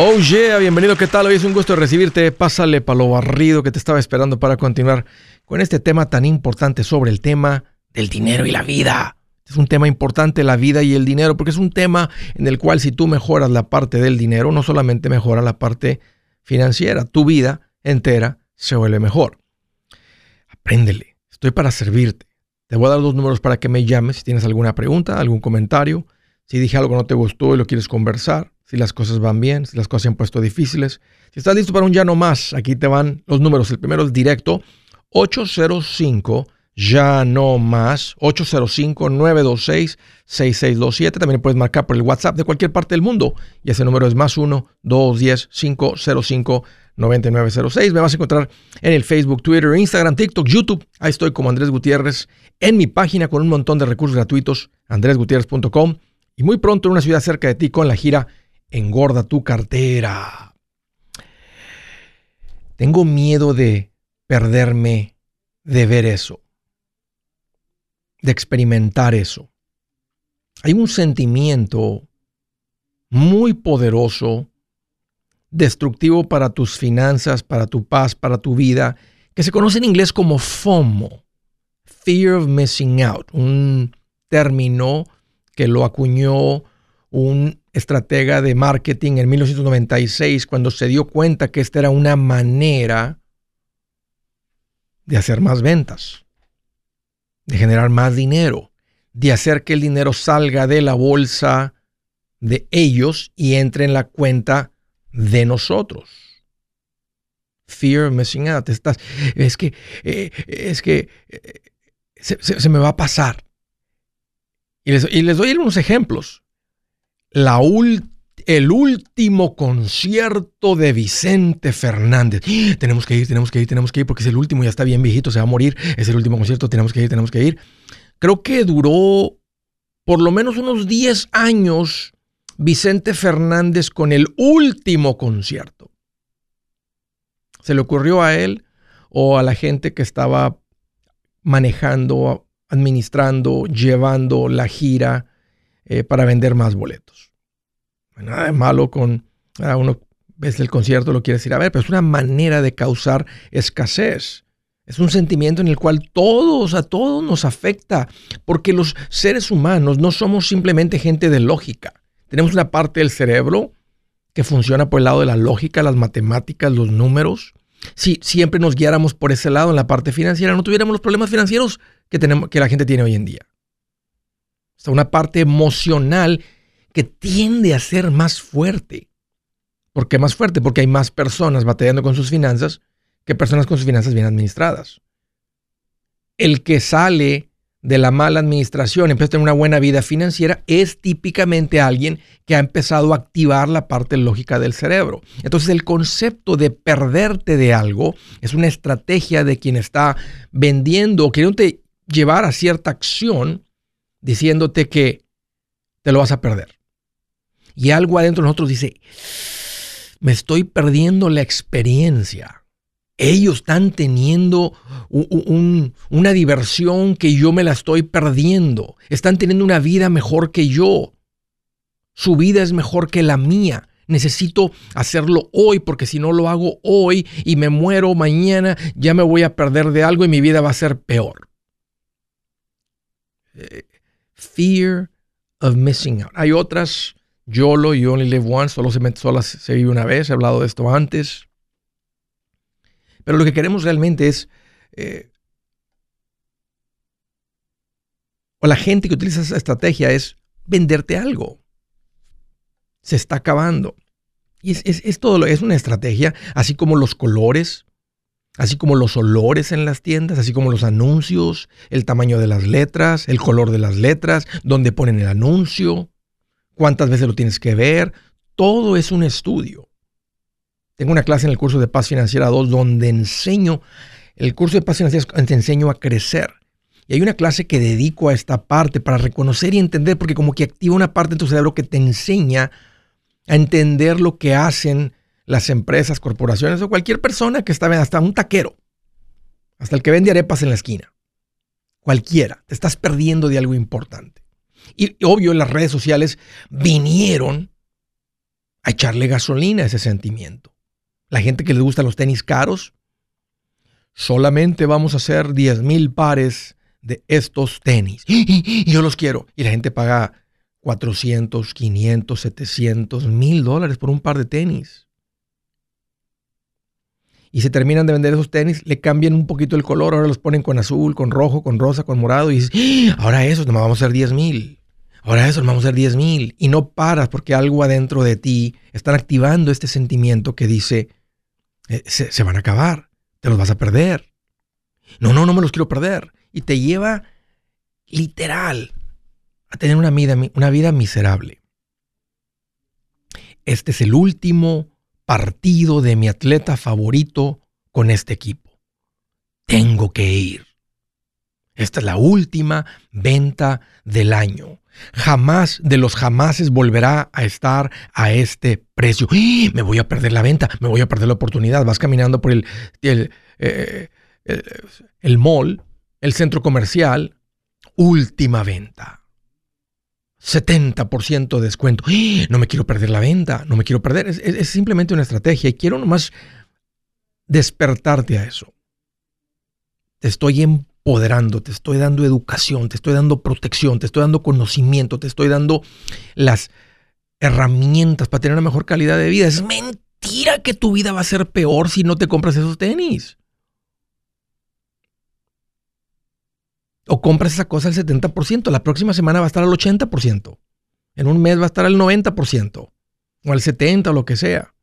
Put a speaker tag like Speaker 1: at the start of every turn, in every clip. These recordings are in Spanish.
Speaker 1: Oh yeah, bienvenido, ¿qué tal? Hoy es un gusto recibirte. Pásale para lo barrido que te estaba esperando para continuar con este tema tan importante sobre el tema del dinero y la vida. Es un tema importante la vida y el dinero porque es un tema en el cual si tú mejoras la parte del dinero, no solamente mejora la parte financiera, tu vida entera se vuelve mejor. Apréndele, estoy para servirte. Te voy a dar dos números para que me llames si tienes alguna pregunta, algún comentario, si dije algo que no te gustó y lo quieres conversar si las cosas van bien, si las cosas se han puesto difíciles. Si estás listo para un ya no más, aquí te van los números. El primero es directo, 805 ya no más, 805-926-6627. También puedes marcar por el WhatsApp de cualquier parte del mundo. Y ese número es más 1-210-505-9906. Me vas a encontrar en el Facebook, Twitter, Instagram, TikTok, YouTube. Ahí estoy como Andrés Gutiérrez. En mi página con un montón de recursos gratuitos, andresgutierrez.com. Y muy pronto en una ciudad cerca de ti con la gira engorda tu cartera. Tengo miedo de perderme de ver eso, de experimentar eso. Hay un sentimiento muy poderoso, destructivo para tus finanzas, para tu paz, para tu vida, que se conoce en inglés como FOMO, Fear of Missing Out, un término que lo acuñó un estratega de marketing en 1996 cuando se dio cuenta que esta era una manera de hacer más ventas, de generar más dinero, de hacer que el dinero salga de la bolsa de ellos y entre en la cuenta de nosotros. Fear of missing out. Estás, es que, eh, es que eh, se, me va a pasar. Y les, y les doy unos ejemplos la el último concierto de Vicente Fernández. Tenemos que ir, tenemos que ir, tenemos que ir, porque es el último, ya está bien viejito, se va a morir. Es el último concierto, tenemos que ir, tenemos que ir. Creo que duró por lo menos unos 10 años Vicente Fernández con el último concierto. ¿Se le ocurrió a él o a la gente que estaba manejando, administrando, llevando la gira eh, para vender más boletos? nada de malo con a uno ves el concierto, lo quieres ir a ver, pero es una manera de causar escasez. Es un sentimiento en el cual todos, a todos nos afecta, porque los seres humanos no somos simplemente gente de lógica. Tenemos una parte del cerebro que funciona por el lado de la lógica, las matemáticas, los números. Si siempre nos guiáramos por ese lado en la parte financiera, no tuviéramos los problemas financieros que, tenemos, que la gente tiene hoy en día. O una parte emocional que tiende a ser más fuerte. ¿Por qué más fuerte? Porque hay más personas batallando con sus finanzas que personas con sus finanzas bien administradas. El que sale de la mala administración, empieza a tener una buena vida financiera, es típicamente alguien que ha empezado a activar la parte lógica del cerebro. Entonces el concepto de perderte de algo es una estrategia de quien está vendiendo o queriéndote llevar a cierta acción diciéndote que te lo vas a perder y algo adentro de nosotros dice, me estoy perdiendo la experiencia. Ellos están teniendo una diversión que yo me la estoy perdiendo. Están teniendo una vida mejor que yo. Su vida es mejor que la mía. Necesito hacerlo hoy porque si no lo hago hoy y me muero mañana, ya me voy a perder de algo y mi vida va a ser peor. Fear of missing out. Hay otras YOLO, You Only Live Once, solo se, solo se vive una vez, he hablado de esto antes. Pero lo que queremos realmente es, eh, o la gente que utiliza esa estrategia es venderte algo. Se está acabando. Y es, es, todo, es una estrategia, así como los colores, así como los olores en las tiendas, así como los anuncios, el tamaño de las letras, el color de las letras, donde ponen el anuncio cuántas veces lo tienes que ver. Todo es un estudio. Tengo una clase en el curso de Paz Financiera 2 donde enseño, el curso de Paz Financiera te enseño a crecer. Y hay una clase que dedico a esta parte para reconocer y entender, porque como que activa una parte de tu cerebro que te enseña a entender lo que hacen las empresas, corporaciones o cualquier persona que está, hasta un taquero, hasta el que vende arepas en la esquina. Cualquiera, te estás perdiendo de algo importante. Y obvio, las redes sociales vinieron a echarle gasolina a ese sentimiento. La gente que le gusta los tenis caros, solamente vamos a hacer 10 mil pares de estos tenis. Y yo los quiero. Y la gente paga 400, 500, 700, mil dólares por un par de tenis. Y se terminan de vender esos tenis, le cambian un poquito el color, ahora los ponen con azul, con rojo, con rosa, con morado. Y dices, ¡Ah! ahora esos nos vamos a hacer 10 mil. Ahora eso, vamos a hacer 10 mil. Y no paras porque algo adentro de ti está activando este sentimiento que dice, eh, se, se, van a acabar, te los vas a perder. No, no, no me los quiero perder. Y te lleva literal a tener una vida, una vida miserable. Este es el último partido de mi atleta favorito con este equipo. Tengo que ir. Esta es la última venta del año. Jamás de los jamases volverá a estar a este precio. ¡Ah! Me voy a perder la venta, me voy a perder la oportunidad. Vas caminando por el, el, eh, el mall, el centro comercial, última venta. 70% de descuento. ¡Ah! No me quiero perder la venta, no me quiero perder. Es, es, simplemente una estrategia y quiero nomás despertarte a eso. Te estoy empoderando, te estoy dando educación, te estoy dando protección, te estoy dando conocimiento, te estoy dando las herramientas para tener una mejor calidad de vida. Es mentira que tu vida va a ser peor si no te compras esos tenis. O compras esa cosa al 70%, la próxima semana va a estar al 80%. En un mes va a estar al 90% o al 70% o lo que sea.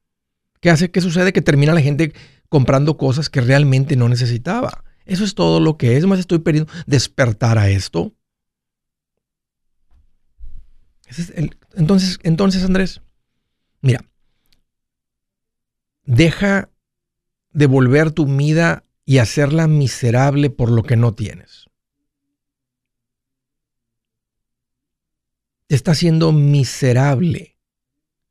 Speaker 1: ¿Qué hace? ¿Qué sucede? Que termina la gente comprando cosas que realmente no necesitaba. Eso es todo lo que es. Más estoy pidiendo despertar a esto. entonces, entonces, Andrés, mira, deja de volver tu vida y hacerla miserable por lo que no tienes. Está haciendo miserable.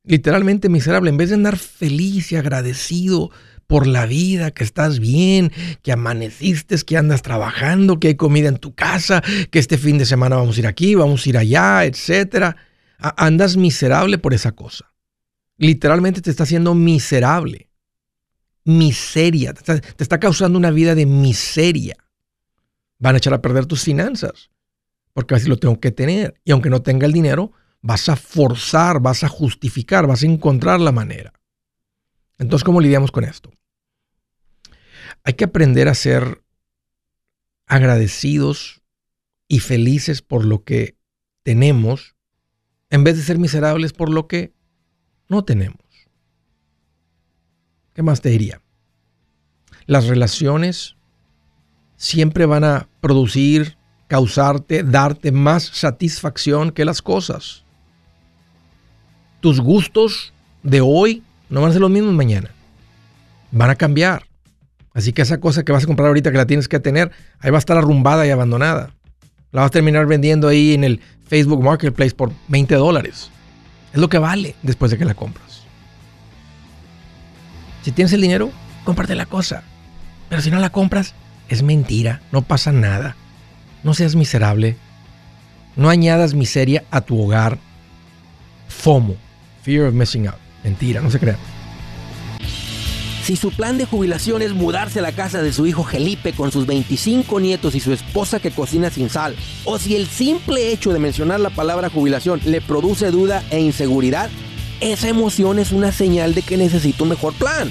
Speaker 1: Literalmente miserable. En vez de andar feliz y agradecido por la vida, que estás bien, que amaneciste, que andas trabajando, que hay comida en tu casa, que este fin de semana vamos a ir aquí, vamos a ir allá, etc. Andas miserable por esa cosa. Literalmente te está haciendo miserable. Miseria. Te está, causando una vida de miseria. Van a echar a perder tus finanzas porque así lo tengo que tener. Y aunque no tenga el dinero, vas a forzar, vas a justificar, vas a encontrar la manera. Entonces, ¿cómo lidiamos con esto? Hay que aprender a ser agradecidos y felices por lo que tenemos, en vez de ser miserables por lo que no tenemos. ¿Qué más te diría? Las relaciones siempre van a producir causarte, darte más satisfacción que las cosas. Tus gustos de hoy no van a ser los mismos mañana. Van a cambiar. Así que esa cosa que vas a comprar ahorita que la tienes que tener, ahí va a estar arrumbada y abandonada. La vas a terminar vendiendo ahí en el Facebook Marketplace por 20 dólares. Es lo que vale después de que la compras. Si tienes el dinero, cómprate la cosa. Pero si no la compras, es mentira, no pasa nada. No seas miserable. No añadas miseria a tu hogar. FOMO. Fear of missing out. Mentira, no se crean.
Speaker 2: Si su plan de jubilación es mudarse a la casa de su hijo Felipe con sus 25 nietos y su esposa que cocina sin sal, o si el simple hecho de mencionar la palabra jubilación le produce duda e inseguridad, esa emoción es una señal de que necesita un mejor plan.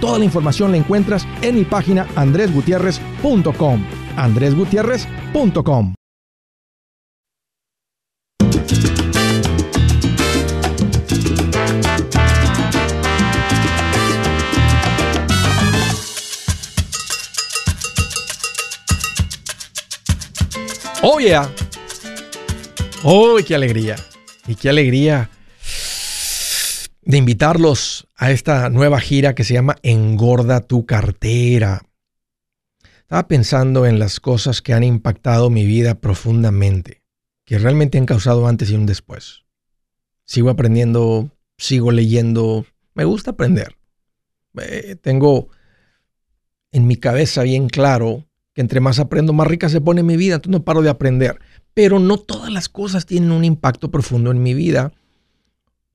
Speaker 1: Toda la información la encuentras en mi página andresgutierrez.com. andresgutierrez.com. Oh yeah. Oh, qué alegría. Y qué alegría de invitarlos a esta nueva gira que se llama Engorda tu cartera. Estaba pensando en las cosas que han impactado mi vida profundamente, que realmente han causado antes y un después. Sigo aprendiendo, sigo leyendo, me gusta aprender. Eh, tengo en mi cabeza bien claro que entre más aprendo, más rica se pone mi vida, entonces no paro de aprender. Pero no todas las cosas tienen un impacto profundo en mi vida,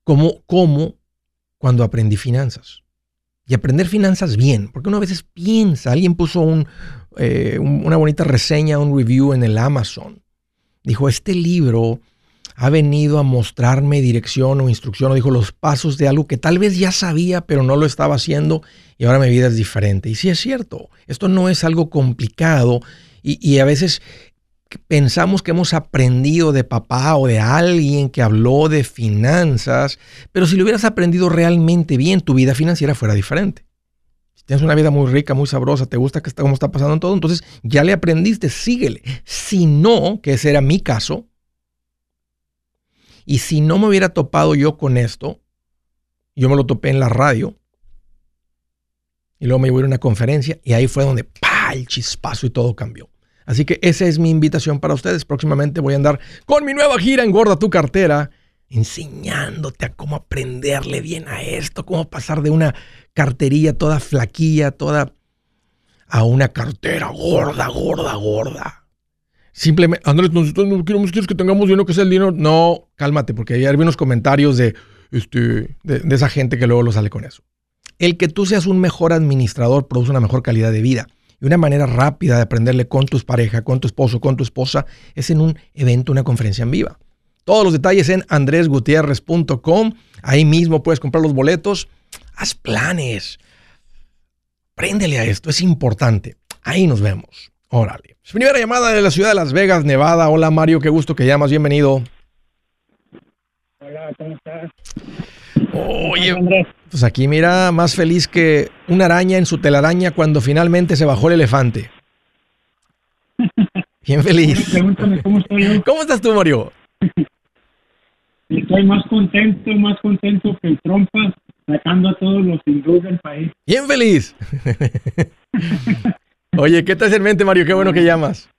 Speaker 1: como, como cuando aprendí finanzas. Y aprender finanzas bien, porque uno a veces piensa, alguien puso eh, una bonita reseña, un review en el Amazon. Dijo, este libro ha venido a mostrarme dirección o instrucción, o dijo los pasos de algo que tal vez ya sabía, pero no lo estaba haciendo y ahora mi vida es diferente. Y sí es cierto, esto no es algo complicado y, a veces pensamos que hemos aprendido de papá o de alguien que habló de finanzas, pero si lo hubieras aprendido realmente bien, tu vida financiera fuera diferente. Si tienes una vida muy rica, muy sabrosa, te gusta que está, cómo está pasando todo, entonces ya le aprendiste, síguele. Si no, que ese era mi caso, y si no me hubiera topado yo con esto, yo me lo topé en la radio, y luego me llevé a una conferencia y ahí fue donde el chispazo y todo cambió. Así que esa es mi invitación para ustedes. Próximamente voy a andar con mi nueva gira Engorda tu cartera, enseñándote a cómo aprenderle bien a esto, cómo pasar de una carterilla toda flaquilla, toda a una cartera gorda, gorda, gorda. Simplemente, Andrés, nosotros no queremos, que tengamos dinero que sea el dinero. No, cálmate, porque ayer vi unos comentarios de, este, de esa gente que luego lo sale con eso. El que tú seas un mejor administrador produce una mejor calidad de vida. Y una manera rápida de aprenderle con tus parejas, con tu esposo, con tu esposa, es en un evento, una conferencia en viva. Todos los detalles en andresgutierrez.com. Ahí mismo puedes comprar los boletos. Haz planes. Préndele a esto, es importante. Ahí nos vemos. Órale. Primera llamada de la ciudad de Las Vegas, Nevada. Hola Mario, qué gusto que llamas. Bienvenido.
Speaker 3: Hola, ¿cómo estás?
Speaker 1: Oye, pues aquí mira, más feliz que una araña en su telaraña cuando finalmente se bajó el elefante. Bien feliz.
Speaker 3: Pregúntame cómo estoy yo.
Speaker 1: ¿Cómo estás tú, Mario?
Speaker 3: Estoy más contento, más contento que el trompa sacando a todos los hindúes del país.
Speaker 1: Bien feliz. Oye, ¿qué te hace en mente, Mario? Qué bueno que llamas.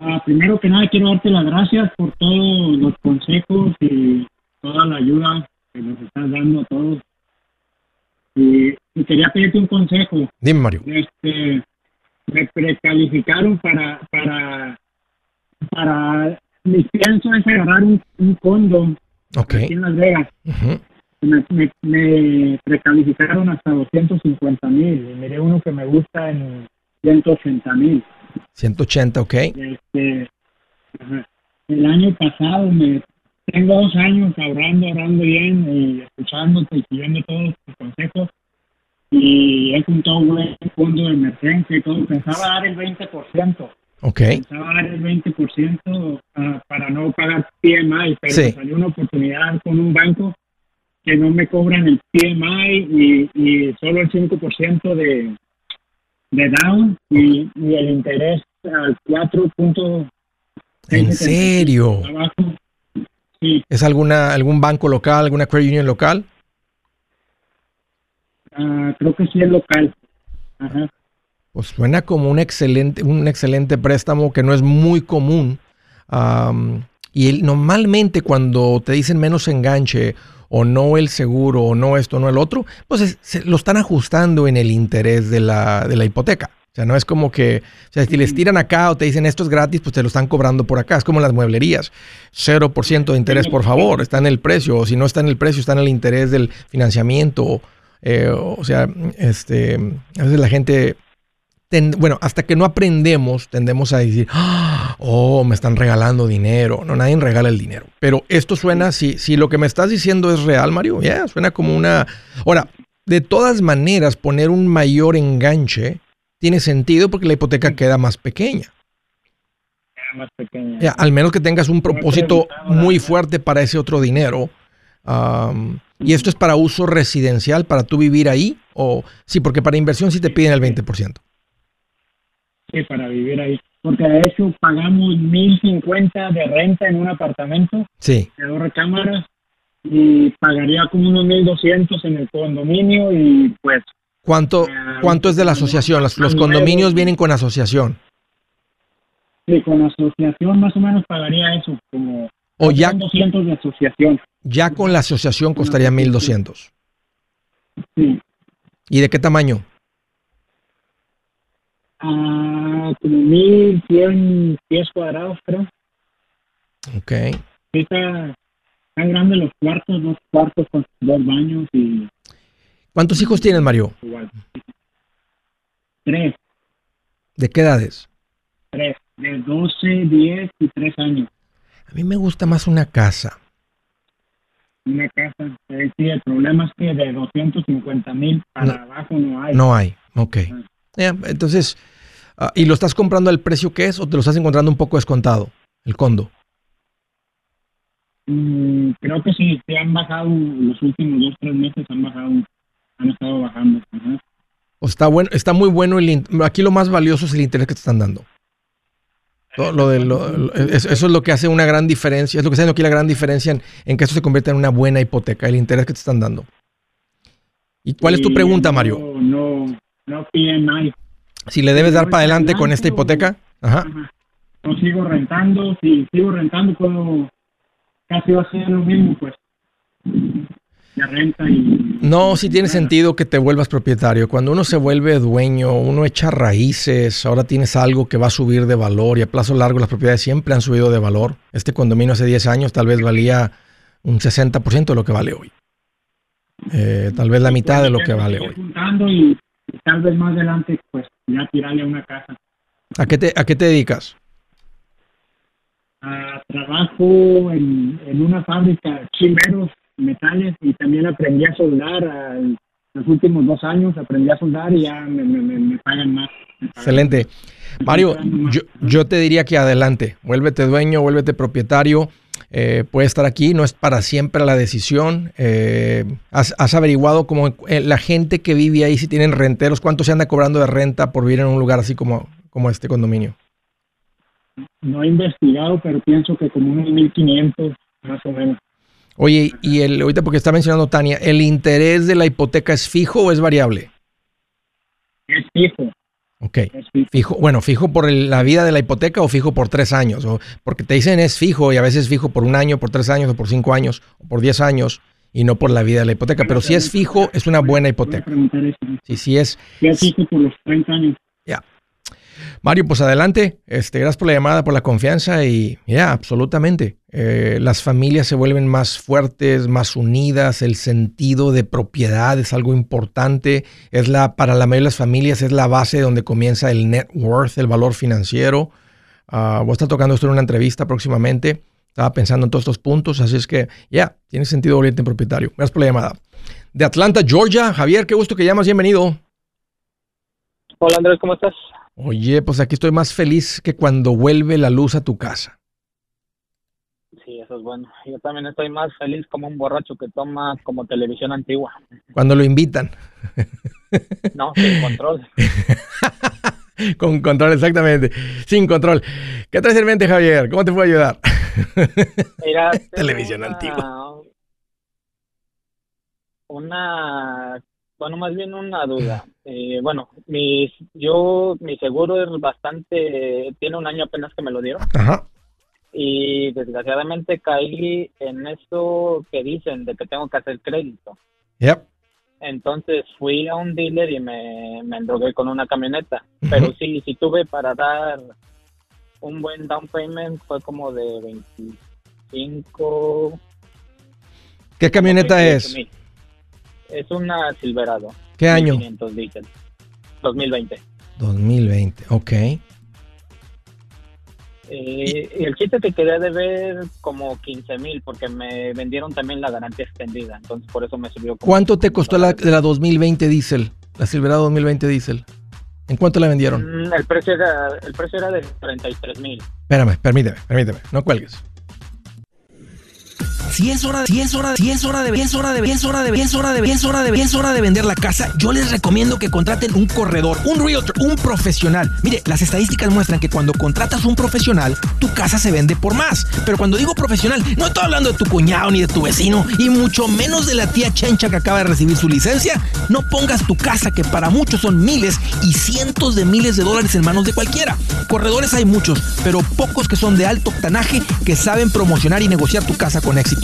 Speaker 3: Ah, primero que nada, quiero darte las gracias por todos los consejos y toda la ayuda que nos estás dando a todos. Y, quería pedirte un consejo.
Speaker 1: Dime, Mario.
Speaker 3: Este, me precalificaron para, para, para, mi pienso es agarrar un, un condom
Speaker 1: okay.
Speaker 3: aquí en Las Vegas. me, me, me, precalificaron hasta 250 mil y miré uno que me gusta en 180 mil.
Speaker 1: 180, ok.
Speaker 3: Este, el año pasado me tengo dos años ahorrando, ahorrando bien y escuchándote y siguiendo todos tus consejos. Y he juntado un buen fondo de emergencia y todo. Pensaba dar el 20%.
Speaker 1: Ok.
Speaker 3: Pensaba dar el 20% ah, para no pagar PMI, pero salió una oportunidad con un banco que no me cobran el PMI y, y solo el 5% de, de down y, y el interés al 4.
Speaker 1: ¿En serio?
Speaker 3: Sí.
Speaker 1: ¿Es alguna, algún banco local, alguna credit union local?
Speaker 3: Ah, creo que sí es local. Ajá.
Speaker 1: Pues suena como un excelente, un excelente préstamo que no es muy común. Am, y el- normalmente cuando te dicen menos enganche o no el seguro o no esto, no el otro, pues es- se- lo están ajustando en el interés de la, de la hipoteca. O sea, no es como que, o sea, si les tiran acá o te dicen esto es gratis, pues te lo están cobrando por acá. Es como las mueblerías. 0% de interés, por favor, está en el precio. O si no está en el precio, está en el interés del financiamiento. Eh, o sea, este, a veces la gente ten- bueno, hasta que no aprendemos, tendemos a decir, "Ah, oh, me están regalando dinero. No, nadie regala el dinero. Pero esto suena, si, si lo que me estás diciendo es real, Mario, ya, suena como una... Ahora, de todas maneras, poner un mayor enganche tiene sentido porque la hipoteca queda más pequeña.
Speaker 3: Era más pequeña.
Speaker 1: Ya, al menos que tengas un propósito muy fuerte para ese otro dinero. Am, y esto es para uso residencial, para tú vivir ahí. O sí, porque para inversión sí te piden el 20%.
Speaker 3: Sí, para vivir ahí. Porque de hecho pagamos 1050 de renta en un apartamento
Speaker 1: Sí.
Speaker 3: de dos recámaras y pagaría como unos 1200 en el condominio y pues
Speaker 1: ¿Cuánto, cuánto es de la asociación? Los, los condominios vienen con asociación.
Speaker 3: sí, con asociación más o menos pagaría eso, como
Speaker 1: O ya,
Speaker 3: son 200 de asociación.
Speaker 1: ya con la asociación costaría 1200.
Speaker 3: Sí.
Speaker 1: ¿Y de qué tamaño?
Speaker 3: Ah, como 1100 pies cuadrados, creo.
Speaker 1: Ok.
Speaker 3: Está, están grandes los cuartos, dos cuartos con dos baños y
Speaker 1: ¿Cuántos hijos tienes, Mario?
Speaker 3: igual. Tres,
Speaker 1: ¿De qué edades?
Speaker 3: tres, de 12, 10 y 3 años.
Speaker 1: A mí me gusta más una casa.
Speaker 3: Una casa. Eh, sí, el problema es que de 250 mil para
Speaker 1: No.
Speaker 3: abajo no hay.
Speaker 1: No hay. Ok. Ya, entonces, ah, ¿y lo estás comprando al precio que es o te lo estás encontrando un poco descontado? El condo.
Speaker 3: Mm, creo que sí, sí han bajado los últimos dos, tres meses, han bajado, han estado bajando.
Speaker 1: O está bueno, está muy bueno el aquí lo más valioso es el interés que te están dando. Todo lo de lo- lo- es- eso es lo que hace una gran diferencia, es lo que está haciendo aquí la gran diferencia en, en que esto se convierta en una buena hipoteca, el interés que te están dando. ¿Y cuál es tu pregunta,
Speaker 3: no-
Speaker 1: Mario?
Speaker 3: No, no PMI.
Speaker 1: Si le debes dar para adelante con esta hipoteca, ajá.
Speaker 3: Ajá. No sigo rentando, si sigo rentando puedo, casi va a ser lo mismo, pues. Ya renta y...
Speaker 1: No, sí tiene sentido que te vuelvas propietario. Cuando uno se vuelve dueño, uno echa raíces, ahora tienes algo que va a subir de valor y a plazo largo las propiedades siempre han subido de valor. Este condominio hace 10 años tal vez valía un 60% de lo que vale hoy. Eh, tal vez la mitad de lo que vale hoy.
Speaker 3: juntando y, y tal vez más adelante, pues, ya tirarle a una casa.
Speaker 1: ¿A qué te, a qué te dedicas?
Speaker 3: Ah, trabajo en, en una fábrica de chimeros, metales, y también aprendí a soldar. ah, los últimos dos años aprendí a soldar y ya me, me, me- me pagan más.
Speaker 1: Excelente. Mario, yo, yo te diría que adelante, vuélvete dueño, vuélvete propietario, eh, puede estar aquí, no es para siempre la decisión. Eh, has, has averiguado como eh, la gente que vive ahí, si tienen renteros, cuánto se anda cobrando de renta por vivir en un lugar así como, como este condominio.
Speaker 3: No he investigado, pero pienso que como unos 1500 más o menos.
Speaker 1: Oye, y el, ahorita porque está mencionando Tania, ¿el interés de la hipoteca es fijo o es variable?
Speaker 3: Es fijo,
Speaker 1: Ok.
Speaker 3: es fijo.
Speaker 1: Fijo, bueno, fijo por el- la vida de la hipoteca o fijo por tres años, o porque te dicen es fijo y a veces fijo por un año, por tres años, o por cinco años, o por diez años, y no por la vida de la hipoteca. Pero si es fijo, es una buena hipoteca. Sí, sí es.
Speaker 3: Si es fijo por los 30 años.
Speaker 1: Mario, pues adelante. Este, gracias por la llamada, por la confianza y ya, absolutamente. Eh, las familias se vuelven más fuertes, más unidas. El sentido de propiedad es algo importante. Es la, para la mayoría de las familias es la base donde comienza el net worth, el valor financiero. Ah, voy a estar tocando esto en una entrevista próximamente. Estaba pensando en todos estos puntos, así es que ya, tiene sentido volverte en propietario. Gracias por la llamada. De Atlanta, Georgia, Javier, qué gusto que llamas, bienvenido.
Speaker 4: Hola Andrés, ¿cómo estás?
Speaker 1: Oye, pues aquí estoy más feliz que cuando vuelve la luz a tu casa.
Speaker 4: Sí, eso es bueno. Yo también estoy más feliz como un borracho que toma como televisión antigua.
Speaker 1: Cuando lo invitan.
Speaker 4: No, sin control.
Speaker 1: Con control, exactamente. Sin control. ¿Qué traes en mente, Javier? ¿Cómo te puedo ayudar?
Speaker 4: Mira,
Speaker 1: Televisión
Speaker 4: una-
Speaker 1: antigua.
Speaker 4: Una, bueno, más bien una duda. Eh, bueno, mi, yo, mi seguro es bastante, tiene un año apenas que me lo dieron
Speaker 1: Ajá.
Speaker 4: y desgraciadamente caí en eso que dicen de que tengo que hacer crédito.
Speaker 1: Yep.
Speaker 4: Entonces fui a un dealer y me, me endrogué con una camioneta. Pero sí, sí tuve para dar un buen down payment, fue como de 25.
Speaker 1: ¿Qué camioneta
Speaker 4: 28
Speaker 1: es?
Speaker 4: Es una Silverado.
Speaker 1: ¿Qué año?
Speaker 4: 1500 diésel. 2020.
Speaker 1: 2020. Ok.
Speaker 4: Eh, y el chiste que quería de ver como 15 mil porque me vendieron también la garantía extendida. Entonces por eso me subió. como
Speaker 1: ¿Cuánto te
Speaker 4: 5
Speaker 1: costó la, la 2020 Diesel? La Silverado 2020 Diesel. ¿En cuánto la vendieron?
Speaker 4: Mm, El precio era, el precio era de 33 mil.
Speaker 1: Espérame, permíteme, permíteme. No cuelgues.
Speaker 2: Si es hora, si es hora, si es hora de, si es hora de, si es hora de, si es hora de, si es hora de, si es hora de vender la casa, yo les recomiendo que contraten un corredor, un realtor, un profesional. Mire, las estadísticas muestran que cuando contratas un profesional, tu casa se vende por más. Pero cuando digo profesional, no estoy hablando de tu cuñado ni de tu vecino y mucho menos de la tía Chencha que acaba de recibir su licencia. No pongas tu casa que para muchos son miles y cientos de miles de dólares en manos de cualquiera. Corredores hay muchos, pero pocos que son de alto octanaje que saben promocionar y negociar tu casa con éxito.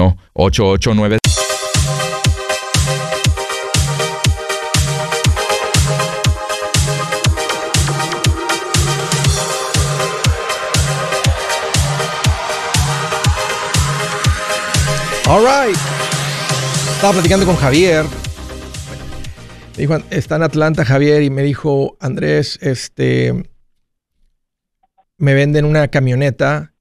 Speaker 5: No, 889
Speaker 1: All right. Estaba platicando con Javier. Me dijo, está en Atlanta Javier y me dijo, Andrés, este, me venden una camioneta.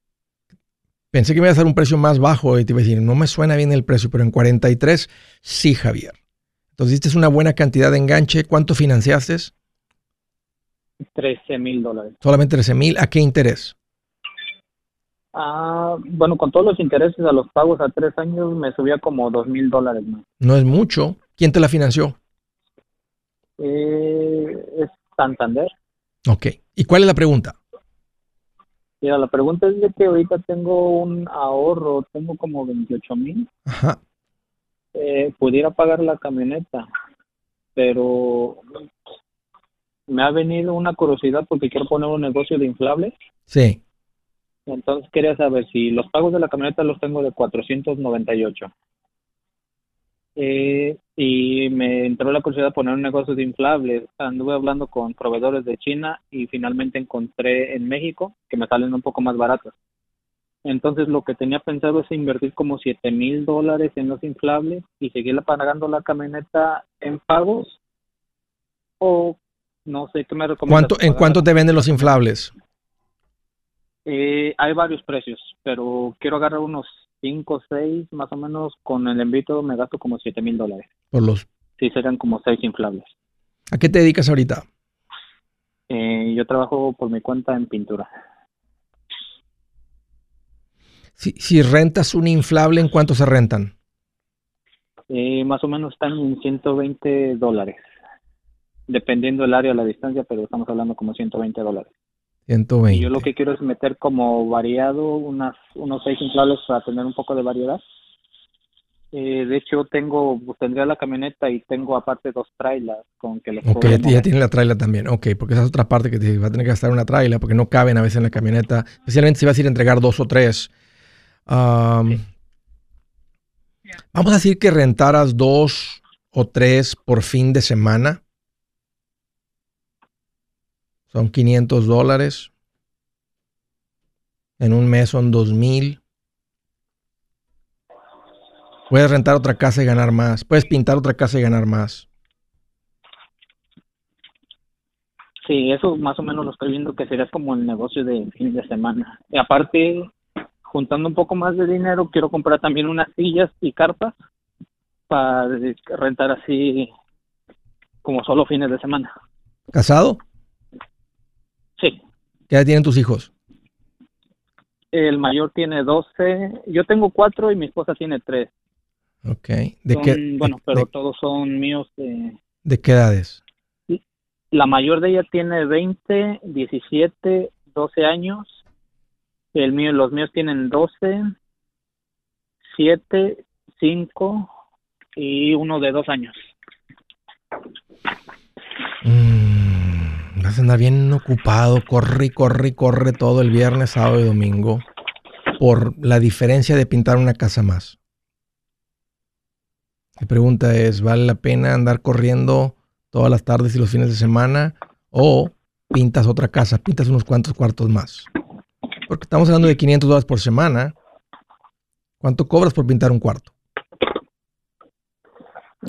Speaker 1: Pensé que me iba a dar un precio más bajo y te iba a decir, no me suena bien el precio, pero en 43, sí, Javier. Entonces, diste una buena cantidad de enganche. ¿Cuánto financiaste?
Speaker 4: 13 mil dólares.
Speaker 1: Solamente 13 mil. ¿A qué interés?
Speaker 4: Ah, bueno, con todos los intereses a los pagos a tres años me subía como dos mil dólares más.
Speaker 1: No es mucho. ¿Quién te la financió?
Speaker 4: Eh, es Santander.
Speaker 1: Ok. ¿Y cuál es la pregunta?
Speaker 4: Mira, la pregunta es de que ahorita tengo un ahorro, tengo como 28 mil.
Speaker 1: Ajá.
Speaker 4: Eh, pudiera pagar la camioneta, pero me ha venido una curiosidad porque quiero poner un negocio de inflables.
Speaker 1: Sí.
Speaker 4: Entonces quería saber si los pagos de la camioneta los tengo de 498. Eh, y me entró la curiosidad de poner un negocio de inflables. Anduve hablando con proveedores de China y finalmente encontré en México que me salen un poco más baratos. Entonces lo que tenía pensado es invertir como 7 mil dólares en los inflables y seguir pagando la camioneta en pagos. O no sé qué me recomiendas.
Speaker 1: ¿Cuánto, ¿En cuánto te venden los inflables?
Speaker 4: Eh, hay varios precios, pero quiero agarrar unos 5 o 6 más o menos. Con el envío me gasto como 7 mil dólares.
Speaker 1: Por los,
Speaker 4: Sí, serían como 6 inflables.
Speaker 1: ¿A qué te dedicas ahorita?
Speaker 4: Eh, yo trabajo por mi cuenta en pintura.
Speaker 1: Si, si rentas un inflable, ¿en cuánto se rentan?
Speaker 4: Eh, más o menos están en 120 dólares. Dependiendo del área, la distancia, pero estamos hablando como 120 dólares.
Speaker 1: 120.
Speaker 4: Y yo lo que quiero es meter como variado unas, unos 6 inflables para tener un poco de variedad. Eh, de hecho, tengo, pues, tendría la camioneta y tengo aparte dos trailers con que les
Speaker 1: Ok, ya, ya tiene la traila también. Ok, porque esa es otra parte que te va a tener que gastar una traila porque no caben a veces en la camioneta, especialmente si vas a ir a entregar dos o tres. Am, Vamos a decir que rentaras dos o tres por fin de semana. Son 500 dólares. En un mes son 2000. Puedes rentar otra casa y ganar más. Puedes pintar otra casa y ganar más.
Speaker 4: Sí, eso más o menos lo estoy viendo que sería como el negocio de fin de semana. Y aparte, juntando un poco más de dinero, quiero comprar también unas sillas y carpas para rentar así como solo fines de semana.
Speaker 1: ¿Casado? ¿Qué edad tienen tus hijos?
Speaker 4: El mayor tiene 12, yo tengo cuatro y mi esposa tiene tres.
Speaker 1: Ok. ¿De qué,
Speaker 4: bueno, pero todos son míos. De,
Speaker 1: ¿De qué edades?
Speaker 4: La mayor de ella tiene 20, 17, 12 años. El mío, los míos tienen 12, 7, 5 y uno de dos años.
Speaker 1: Mm, vas a andar bien ocupado, corre, corre, corre todo el viernes, sábado y domingo por la diferencia de pintar una casa más. Mi pregunta es, ¿vale la pena andar corriendo todas las tardes y los fines de semana o pintas otra casa, pintas unos cuantos cuartos más? Porque estamos hablando de 500 dólares por semana. ¿Cuánto cobras por pintar un cuarto?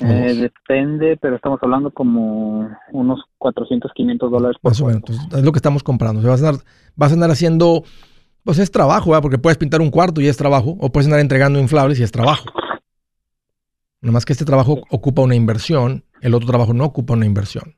Speaker 4: Eh, depende, pero estamos hablando como unos 400, 500 dólares por
Speaker 1: Más o menos. es lo que estamos comprando. vas, a andar, vas a andar haciendo, pues es trabajo, ¿verdad? porque puedes pintar un cuarto y es trabajo, o puedes andar entregando inflables y es trabajo. Nomás que este trabajo ocupa una inversión, el otro trabajo no ocupa una inversión.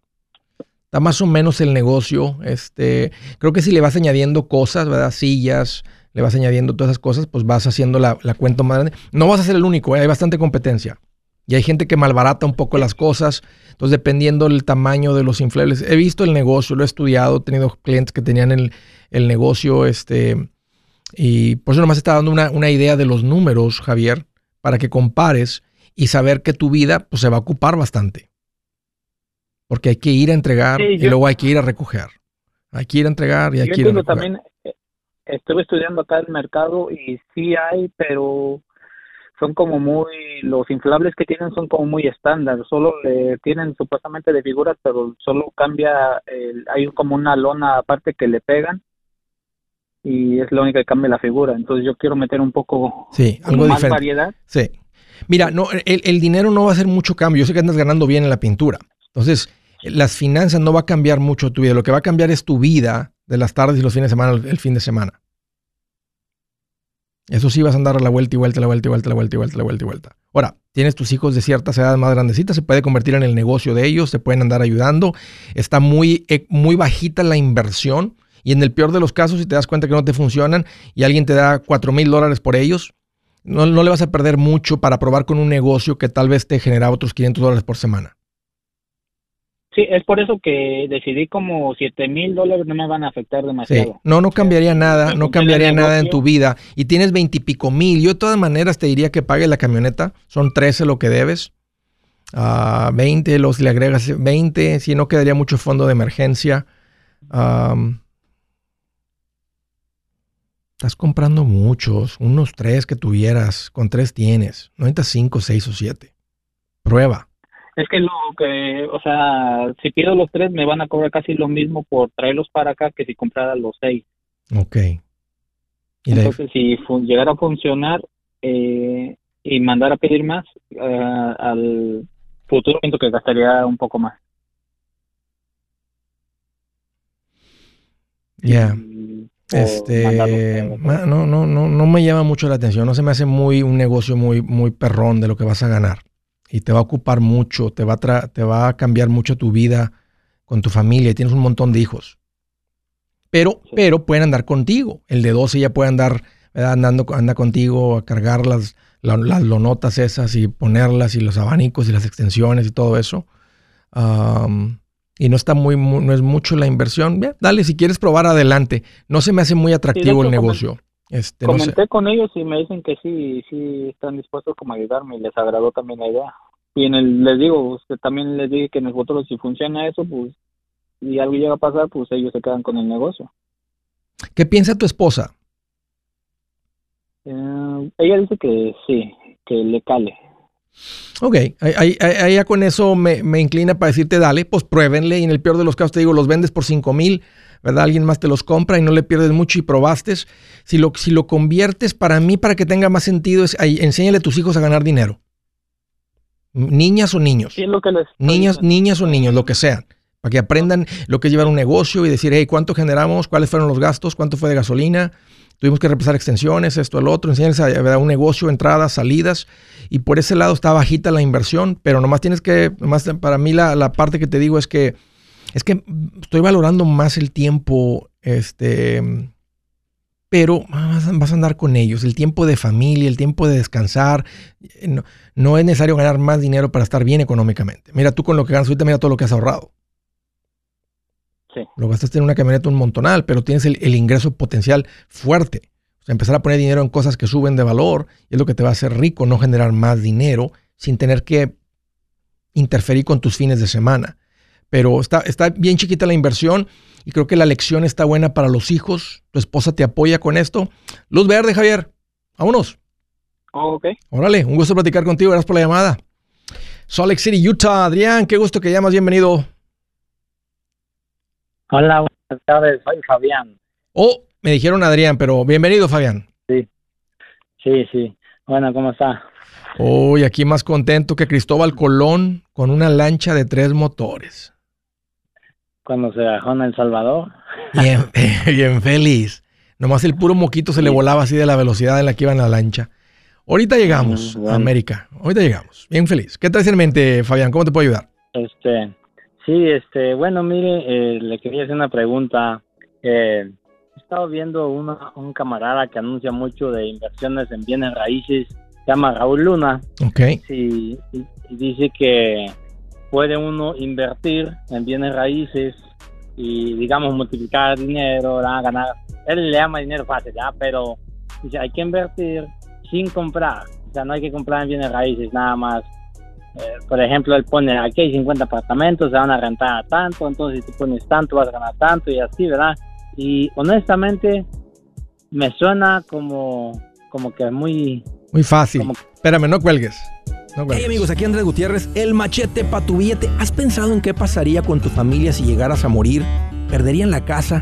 Speaker 1: Está más o menos el negocio. Este, creo que si le vas añadiendo cosas, ¿verdad? Sillas, le vas añadiendo todas esas cosas, pues vas haciendo la, cuenta más grande. No vas a ser el único, ¿eh? hay bastante competencia. Y hay gente que malbarata un poco las cosas. Entonces, dependiendo del tamaño de los inflables, he visto el negocio, lo he estudiado, he tenido clientes que tenían el, negocio, este, y por eso nomás está dando una, una, idea de los números, Javier, para que compares y saber que tu vida pues, se va a ocupar bastante. Porque hay que ir a entregar y luego hay que ir a recoger. Hay que ir a entregar y hay que ir a recoger.
Speaker 4: también eh, estuve estudiando acá el mercado y sí hay, pero son como muy, los inflables que tienen son como muy estándar, solo le tienen supuestamente de figuras, pero solo cambia, hay como una lona aparte que le pegan y es la única que cambia la figura. Entonces yo quiero meter un poco
Speaker 1: sí, algo más
Speaker 4: variedad.
Speaker 1: Sí. Mira, no, el, el, dinero no va a hacer mucho cambio. Yo sé que andas ganando bien en la pintura. Entonces, las finanzas no va a cambiar mucho tu vida. Lo que va a cambiar es tu vida de las tardes y los fines de semana, el fin de semana. Eso sí vas a andar a la vuelta y vuelta, la vuelta y vuelta, la vuelta y vuelta, la vuelta y vuelta. Ahora, tienes tus hijos de ciertas edades más grandecitas, se puede convertir en el negocio de ellos, se pueden andar ayudando. Está muy, eh, muy bajita la inversión. Y en el peor de los casos, si te das cuenta que no te funcionan y alguien te da 4 mil dólares por ellos, no, no, le vas a perder mucho para probar con un negocio que tal vez te genera otros 500 dólares por semana.
Speaker 4: Sí, es por eso que decidí como 7 mil dólares no me van a afectar demasiado.
Speaker 1: No, no cambiaría nada, no cambiaría nada en tu vida. Y tienes veintipico mil. Yo de todas maneras te diría que pague la camioneta. Son 13 lo que debes. Uh, 20, los le agregas 20, si no quedaría mucho fondo de emergencia. estás comprando muchos, unos tres que tuvieras, con tres tienes. No necesitas cinco, seis o siete. Prueba.
Speaker 4: Es que lo que, o sea, si pido los tres me van a cobrar casi lo mismo por traerlos para acá que si comprara los seis.
Speaker 1: Ok.
Speaker 4: Entonces, si llegara a funcionar eh, y mandar a pedir más, eh, al futuro siento que gastaría un poco más.
Speaker 1: Ya. Este, no, no, no, no me llama mucho la atención. No se me hace muy un negocio muy, muy perrón de lo que vas a ganar y te va a ocupar mucho, te va a, te va a cambiar mucho tu vida con tu familia y tienes un montón de hijos. Pero, pero pueden andar contigo. El de 12 ya puede andar andando anda contigo a cargar las, las, lonotas esas y ponerlas y los abanicos y las extensiones y todo eso. y no está muy, no es mucho la inversión. dale, si quieres probar adelante. No se me hace muy atractivo el negocio. Este,
Speaker 4: Comenté con ellos y me dicen que sí, sí están dispuestos como a ayudarme y les agradó también la idea. Y en el, les digo, usted también les dije que en el futuro si funciona eso, pues, y algo llega a pasar, pues ellos se quedan con el negocio.
Speaker 1: ¿Qué piensa tu esposa?
Speaker 4: Eh, ella dice que sí, que le cale.
Speaker 1: Ok, ahí, ya con eso me, me, inclina para decirte, dale, pues pruébenle y en el peor de los casos te digo, los vendes por 5 mil, ¿verdad? Alguien más te los compra y no le pierdes mucho y probaste. Si lo, si lo conviertes, para mí, para que tenga más sentido, es ahí, enséñale a tus hijos a ganar dinero. Niñas o niños.
Speaker 4: Sí, lo que les
Speaker 1: niñas, niñas o niños, lo que sean. Para que aprendan lo que es llevar un negocio y decir, hey, ¿cuánto generamos? ¿Cuáles fueron los gastos? ¿Cuánto fue de gasolina? Tuvimos que repasar extensiones, esto, el otro, enseñarles a, un negocio, entradas, salidas, y por ese lado está bajita la inversión, pero nomás tienes que, nomás para mí la, la parte que te digo es que, es que estoy valorando más el tiempo, este, pero vas a andar con ellos, el tiempo de familia, el tiempo de descansar, no, no es necesario ganar más dinero para estar bien económicamente. Mira tú con lo que ganas ahorita, mira todo lo que has ahorrado. Lo gastaste en una camioneta un montonal, pero tienes el, ingreso potencial fuerte. O sea, empezar a poner dinero en cosas que suben de valor es lo que te va a hacer rico, no generar más dinero sin tener que interferir con tus fines de semana. Pero está, está bien chiquita la inversión y creo que la lección está buena para los hijos. Tu esposa te apoya con esto. Luz verde, Javier. Vámonos.
Speaker 4: Oh, ok.
Speaker 1: Órale, un gusto platicar contigo. Gracias por la llamada. Salt Lake City, Utah. Adrián, qué gusto que llamas. Bienvenido.
Speaker 5: Hola, buenas tardes, soy Fabián.
Speaker 1: Oh, me dijeron Adrián, pero bienvenido, Fabián.
Speaker 5: Sí, sí, sí. Bueno, ¿cómo está?
Speaker 1: Hoy aquí más contento que Cristóbal Colón con una lancha de tres motores.
Speaker 5: Cuando se bajó en El Salvador.
Speaker 1: Bien, bien feliz. Nomás el puro moquito se le volaba así de la velocidad en la que iba en la lancha. Ahorita llegamos mm, a América. Ahorita llegamos. Bien feliz. ¿Qué traes en mente, Fabián? ¿Cómo te puedo ayudar?
Speaker 5: Este, Sí, este, bueno, mire, eh, le quería hacer una pregunta. Eh, he estado viendo una, un camarada que anuncia mucho de inversiones en bienes raíces, se llama Raúl Luna.
Speaker 1: Ok.
Speaker 5: Sí, y, dice que puede uno invertir en bienes raíces y, digamos, multiplicar dinero, ganar. Él le llama dinero fácil, ¿ya? Pero dice, hay que invertir sin comprar. O sea, no hay que comprar en bienes raíces, nada más eh, por ejemplo, él pone, aquí hay 50 apartamentos, se van a rentar a tanto, entonces si tú pones tanto vas a ganar tanto y así, ¿verdad? Y honestamente me suena como, como que muy...
Speaker 1: Muy fácil. Espérame, no cuelgues. No
Speaker 2: Hey amigos, aquí Andrés Gutiérrez, el machete para tu billete. ¿Has pensado en qué pasaría con tu familia si llegaras a morir? ¿Perderían la casa?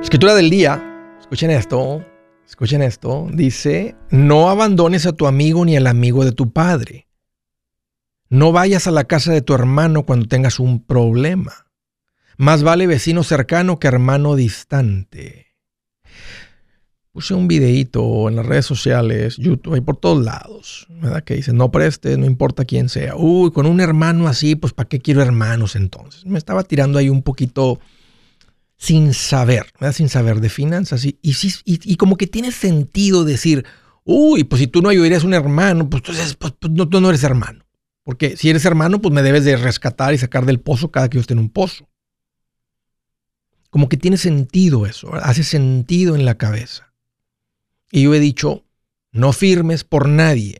Speaker 1: Escritura del día, escuchen esto, escuchen esto, dice, no abandones a tu amigo ni al amigo de tu padre. No vayas a la casa de tu hermano cuando tengas un problema. Más vale vecino cercano que hermano distante. Puse un videito en las redes sociales, YouTube, y por todos lados, ¿verdad? Que dice, no prestes, no importa quién sea. Uy, con un hermano así, pues ¿para qué quiero hermanos entonces? Me estaba tirando ahí un poquito sin saber, ¿verdad? Sin saber de finanzas. Y, y, como que tiene sentido decir, uy, pues si tú no ayudarías a un hermano, pues entonces pues, pues, no, tú no eres hermano. Porque si eres hermano, pues me debes de rescatar y sacar del pozo cada que yo esté en un pozo. Como que tiene sentido eso, hace sentido en la cabeza. Y yo he dicho, no firmes por nadie.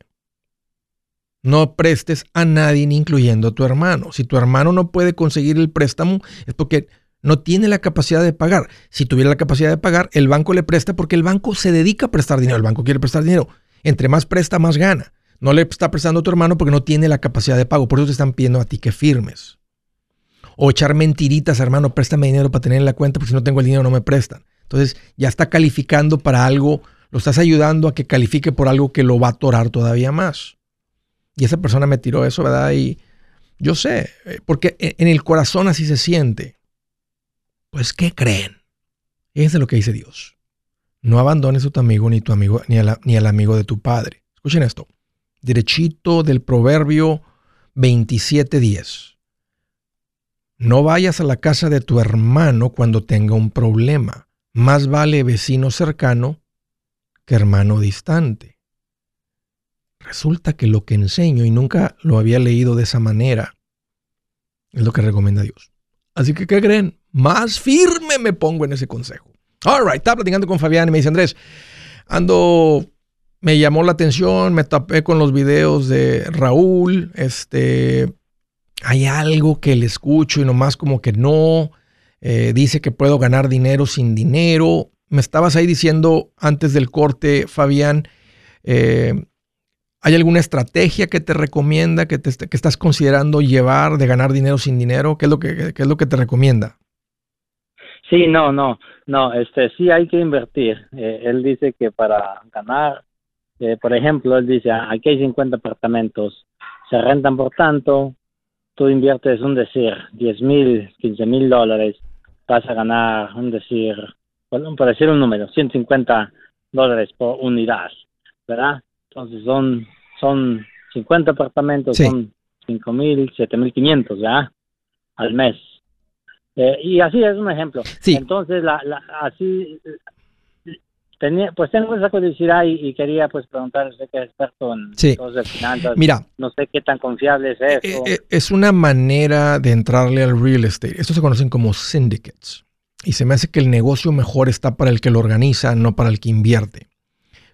Speaker 1: No prestes a nadie, incluyendo a tu hermano. Si tu hermano no puede conseguir el préstamo, es porque no tiene la capacidad de pagar. Si tuviera la capacidad de pagar, el banco le presta porque el banco se dedica a prestar dinero. El banco quiere prestar dinero. Entre más presta, más gana. No le está prestando a tu hermano porque no tiene la capacidad de pago. Por eso te están pidiendo a ti que firmes. O echar mentiritas, hermano, préstame dinero para tener en la cuenta porque si no tengo el dinero no me prestan. Entonces ya está calificando para algo, lo estás ayudando a que califique por algo que lo va a atorar todavía más. Y esa persona me tiró eso, ¿verdad? Y yo sé, eh, porque e, en el corazón así se siente. Pues, ¿qué creen? Fíjense lo que dice Dios. No abandones a tu amigo ni tu amigo ni, ni al amigo de tu padre. Escuchen esto derechito del proverbio 27.10. no vayas a la casa de tu hermano cuando tenga un problema. Más vale vecino cercano que hermano distante. Resulta que lo que enseño, y nunca lo había leído de esa manera, es lo que recomienda Dios. Así que, ¿qué creen? Más firme me pongo en ese consejo. All right, estaba platicando con Fabián y me dice, Andrés, ando, me llamó la atención, me tapé con los videos de Raúl, este, hay algo que le escucho y nomás como que no, eh, dice que puedo ganar dinero sin dinero. Me estabas ahí diciendo antes del corte, Fabián, eh, ¿hay alguna estrategia que te recomienda, que, te, que estás considerando llevar de ganar dinero sin dinero? ¿Qué es lo que, qué es lo que te recomienda?
Speaker 5: Sí, no, no, no, este, sí hay que invertir. Eh, él dice que para ganar, eh, por ejemplo, él dice, aquí hay 50 apartamentos, se rentan por tanto, tú inviertes un decir 10 mil, 15 mil dólares, vas a ganar un decir, bueno, por decir un número, 150 dólares por unidad, ¿verdad? Entonces son, son 50 apartamentos, son 5 mil, 7 mil 500, ¿ya? Al mes. Eh, y así es un ejemplo. Entonces, la, la, así, tenía, pues tengo esa curiosidad y, quería pues preguntar, usted que es experto en de finanzas.
Speaker 1: Mira,
Speaker 5: no sé qué tan confiable es eh, eso.
Speaker 1: Eh, es una manera de entrarle al real estate. Estos se conocen como syndicates. Y se me hace que el negocio mejor está para el que lo organiza, no para el que invierte.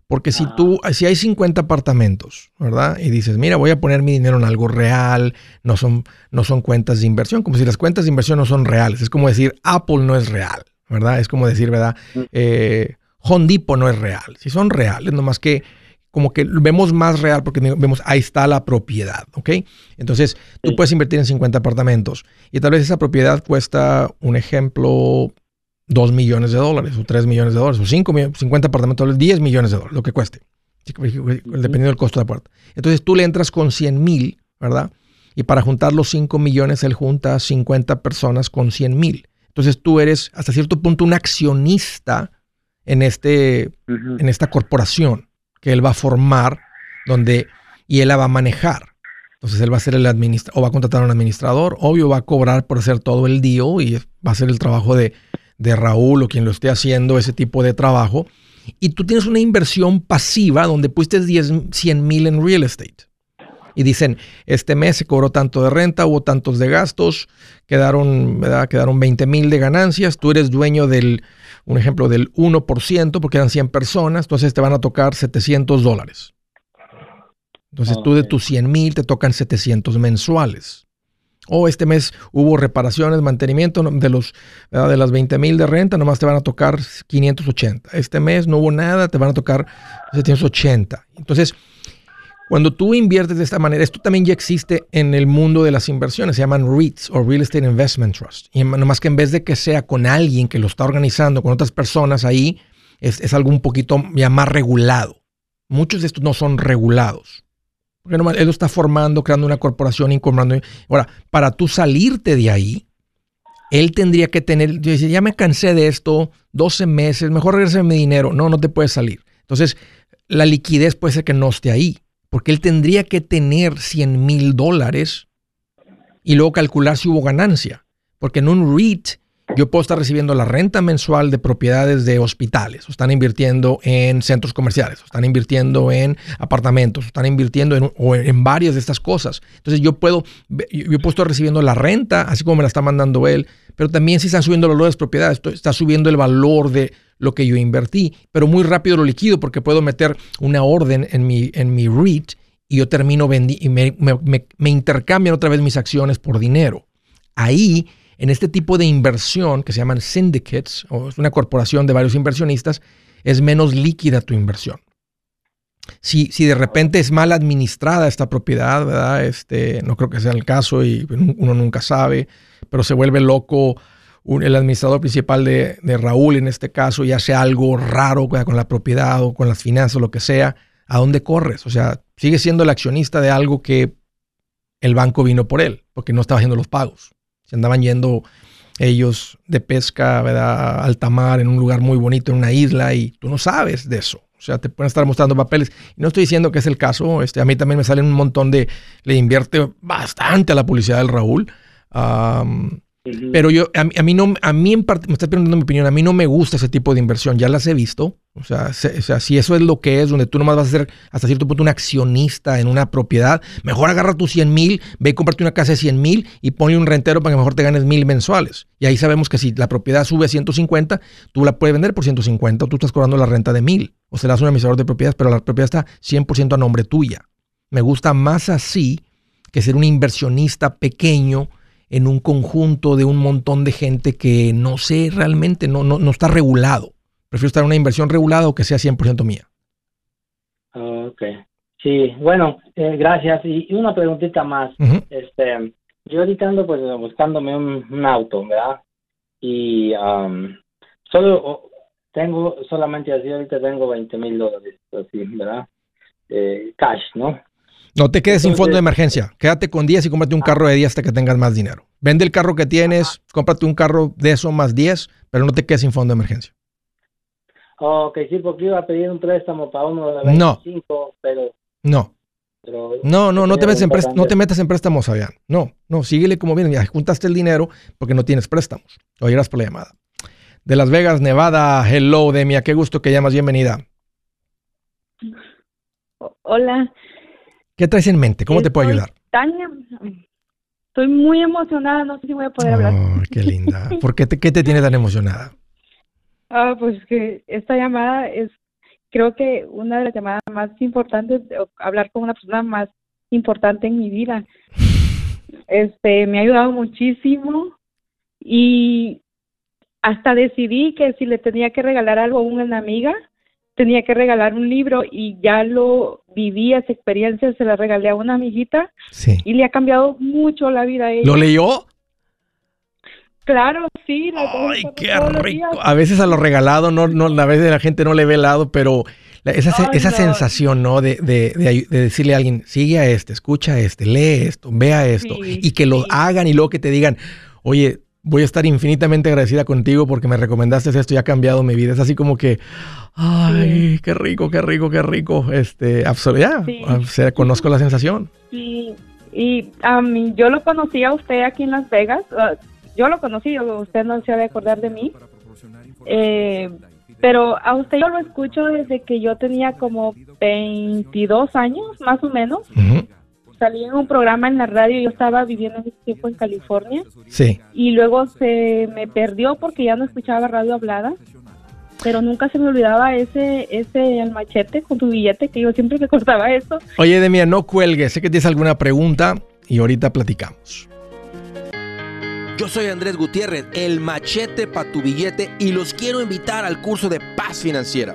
Speaker 1: Porque si tú, si hay 50 apartamentos, ¿verdad? Y dices, mira, voy a poner mi dinero en algo real, no son, no son cuentas de inversión, como si las cuentas de inversión no son reales. Es como decir, Apple no es real, ¿verdad? Es como decir, ¿verdad? Eh, Hondipo no es real. Si son reales, nomás que como que vemos más real porque vemos ahí está la propiedad, ¿ok? Entonces, tú puedes invertir en 50 apartamentos y tal vez esa propiedad cuesta, un ejemplo, 2 millones de dólares o 3 millones de dólares o 5, 50 apartamentos, 10 millones de dólares, lo que cueste, dependiendo del costo de la puerta. Entonces tú le entras con 100 mil, ¿verdad? Y para juntar los 5 millones, él junta 50 personas con 100 mil. Entonces tú eres hasta cierto punto un accionista en, este, en esta corporación que él va a formar donde, y él la va a manejar. Entonces él va a ser el administrador, o va a contratar a un administrador, obvio va a cobrar por hacer todo el día y va a hacer el trabajo de de Raúl o quien lo esté haciendo ese tipo de trabajo, y tú tienes una inversión pasiva donde pusiste 10, 100 mil en real estate. Y dicen, este mes se cobró tanto de renta, hubo tantos de gastos, quedaron, ¿verdad? quedaron 20 mil de ganancias, tú eres dueño del, un ejemplo, del 1%, porque eran 100 personas, entonces te van a tocar 700 dólares. Entonces tú de tus 100 mil te tocan 700 mensuales. O este mes hubo reparaciones, mantenimiento de, los, de las 20 mil de renta, nomás te van a tocar 580. Este mes no hubo nada, te van a tocar 780. Entonces, cuando tú inviertes de esta manera, esto también ya existe en el mundo de las inversiones, se llaman REITs o Real Estate Investment Trust. Y nomás que en vez de que sea con alguien que lo está organizando, con otras personas ahí, es, algo un poquito ya más regulado. Muchos de estos no son regulados. Porque nomás él lo está formando, creando una corporación, incorporando. Ahora, para tú salirte de ahí, él tendría que tener, decía, ya me cansé de esto, 12 meses, mejor regresarme mi dinero. No, no te puedes salir. Entonces, la liquidez puede ser que no esté ahí, porque él tendría que tener 100 mil dólares y luego calcular si hubo ganancia. Porque en un REIT yo puedo estar recibiendo la renta mensual de propiedades de hospitales, o están invirtiendo en centros comerciales, o están invirtiendo en apartamentos, o están invirtiendo en, en varias de estas cosas. Entonces yo puedo, yo puedo estar recibiendo la renta, así como me la está mandando él, pero también si están subiendo los valores de propiedades, está subiendo el valor de lo que yo invertí, pero muy rápido lo liquido porque puedo meter una orden en mi, en mi REIT y yo termino y me, me, me intercambian otra vez mis acciones por dinero. Ahí en este tipo de inversión que se llaman syndicates, o es una corporación de varios inversionistas, es menos líquida tu inversión. Si, si de repente es mal administrada esta propiedad, ¿verdad? Este, no creo que sea el caso y uno nunca sabe, pero se vuelve loco el administrador principal de, Raúl en este caso y hace algo raro con la propiedad o con las finanzas lo que sea, ¿a dónde corres? O sea, sigue siendo el accionista de algo que el banco vino por él, porque no estaba haciendo los pagos. Se andaban yendo ellos de pesca, ¿verdad? Alta mar, en un lugar muy bonito, en una isla, y tú no sabes de eso. O sea, te pueden estar mostrando papeles. No estoy diciendo que es el caso. Este, a mí también me salen un montón de. Le invierte bastante a la publicidad del Raúl. Pero yo, a, mí no, a mí en me estás preguntando mi opinión, a mí no me gusta ese tipo de inversión, ya las he visto. O sea, si eso es lo que es, donde tú nomás vas a ser hasta cierto punto un accionista en una propiedad, mejor agarra tus 100 mil, ve y cómprate una casa de 100 mil y ponle un rentero para que mejor te ganes mil mensuales. Y ahí sabemos que si la propiedad sube a 150, tú la puedes vender por 150 o tú estás cobrando la renta de mil. O serás un administrador de propiedades, pero la propiedad está 100% a nombre tuya. Me gusta más así que ser un inversionista pequeño en un conjunto de un montón de gente que no sé realmente, no, no, no está regulado. Prefiero estar en una inversión regulada o que sea 100% mía.
Speaker 5: Ok. Sí, bueno, eh, gracias. Y, una preguntita más. este, yo ahorita ando pues buscándome un, auto, ¿verdad? Y um, solo tengo, solamente así ahorita tengo 20 mil dólares, así, ¿verdad? Eh, cash, ¿no?
Speaker 1: No te quedes sin fondo de emergencia. Quédate con 10 y cómprate un ah. carro de 10 hasta que tengas más dinero. Vende el carro que tienes, cómprate un carro de eso más 10, pero no te quedes sin fondo de emergencia.
Speaker 5: Ok, sí, porque iba a pedir un préstamo para uno de 25, no. pero...
Speaker 1: No. no, no, no te, metas en no te metas en préstamos, allá. No, no, síguele como viene. Ya juntaste el dinero porque no tienes préstamos. Oirás por la llamada. De Las Vegas, Nevada, hello, Demia, qué gusto que llamas, bienvenida.
Speaker 6: Hola,
Speaker 1: ¿Qué traes en mente? ¿Cómo te puedo ayudar?
Speaker 6: Em, estoy muy emocionada, no sé si voy a poder hablar.
Speaker 1: qué linda. ¿Por qué te, qué te tiene tan emocionada?
Speaker 6: Ah, pues que esta llamada es, creo que una de las llamadas más importantes, hablar con una persona más importante en mi vida. Este, me ha ayudado muchísimo y hasta decidí que si le tenía que regalar algo a una amiga, tenía que regalar un libro y ya lo viví, esa experiencia, se la regalé a una amiguita y le ha cambiado mucho la vida a ella.
Speaker 1: ¿Lo leyó?
Speaker 6: Claro, sí.
Speaker 1: Ay, qué rico. A veces a lo regalado, no, no, a veces la gente no le ve el lado, pero esa, esa sensación, ¿no? De, de, de, decirle a alguien, sigue a este, escucha a este, lee esto, vea esto, y que lo hagan y luego que te digan, oye, voy a estar infinitamente agradecida contigo porque me recomendaste esto y ha cambiado mi vida. Es así como que, ay, qué rico, qué rico, qué rico. Este, absolutamente, ya, conozco la sensación.
Speaker 6: Sí, y a mí, yo lo conocí a usted aquí en Las Vegas. Ah, yo lo conocí, usted no se ha de acordar de mí. Eh, pero a usted yo lo escucho desde que yo tenía como 22 años, más o menos salí en un programa en la radio, yo estaba viviendo en ese tiempo en California.
Speaker 1: Sí.
Speaker 6: Y luego se me perdió porque ya no escuchaba radio hablada. Pero nunca se me olvidaba ese, ese al machete con tu billete, que yo siempre recordaba eso.
Speaker 1: Oye, Demia, no cuelgues. Sé que tienes alguna pregunta y ahorita platicamos.
Speaker 2: Yo soy Andrés Gutiérrez, el machete para tu billete, y los quiero invitar al curso de paz financiera.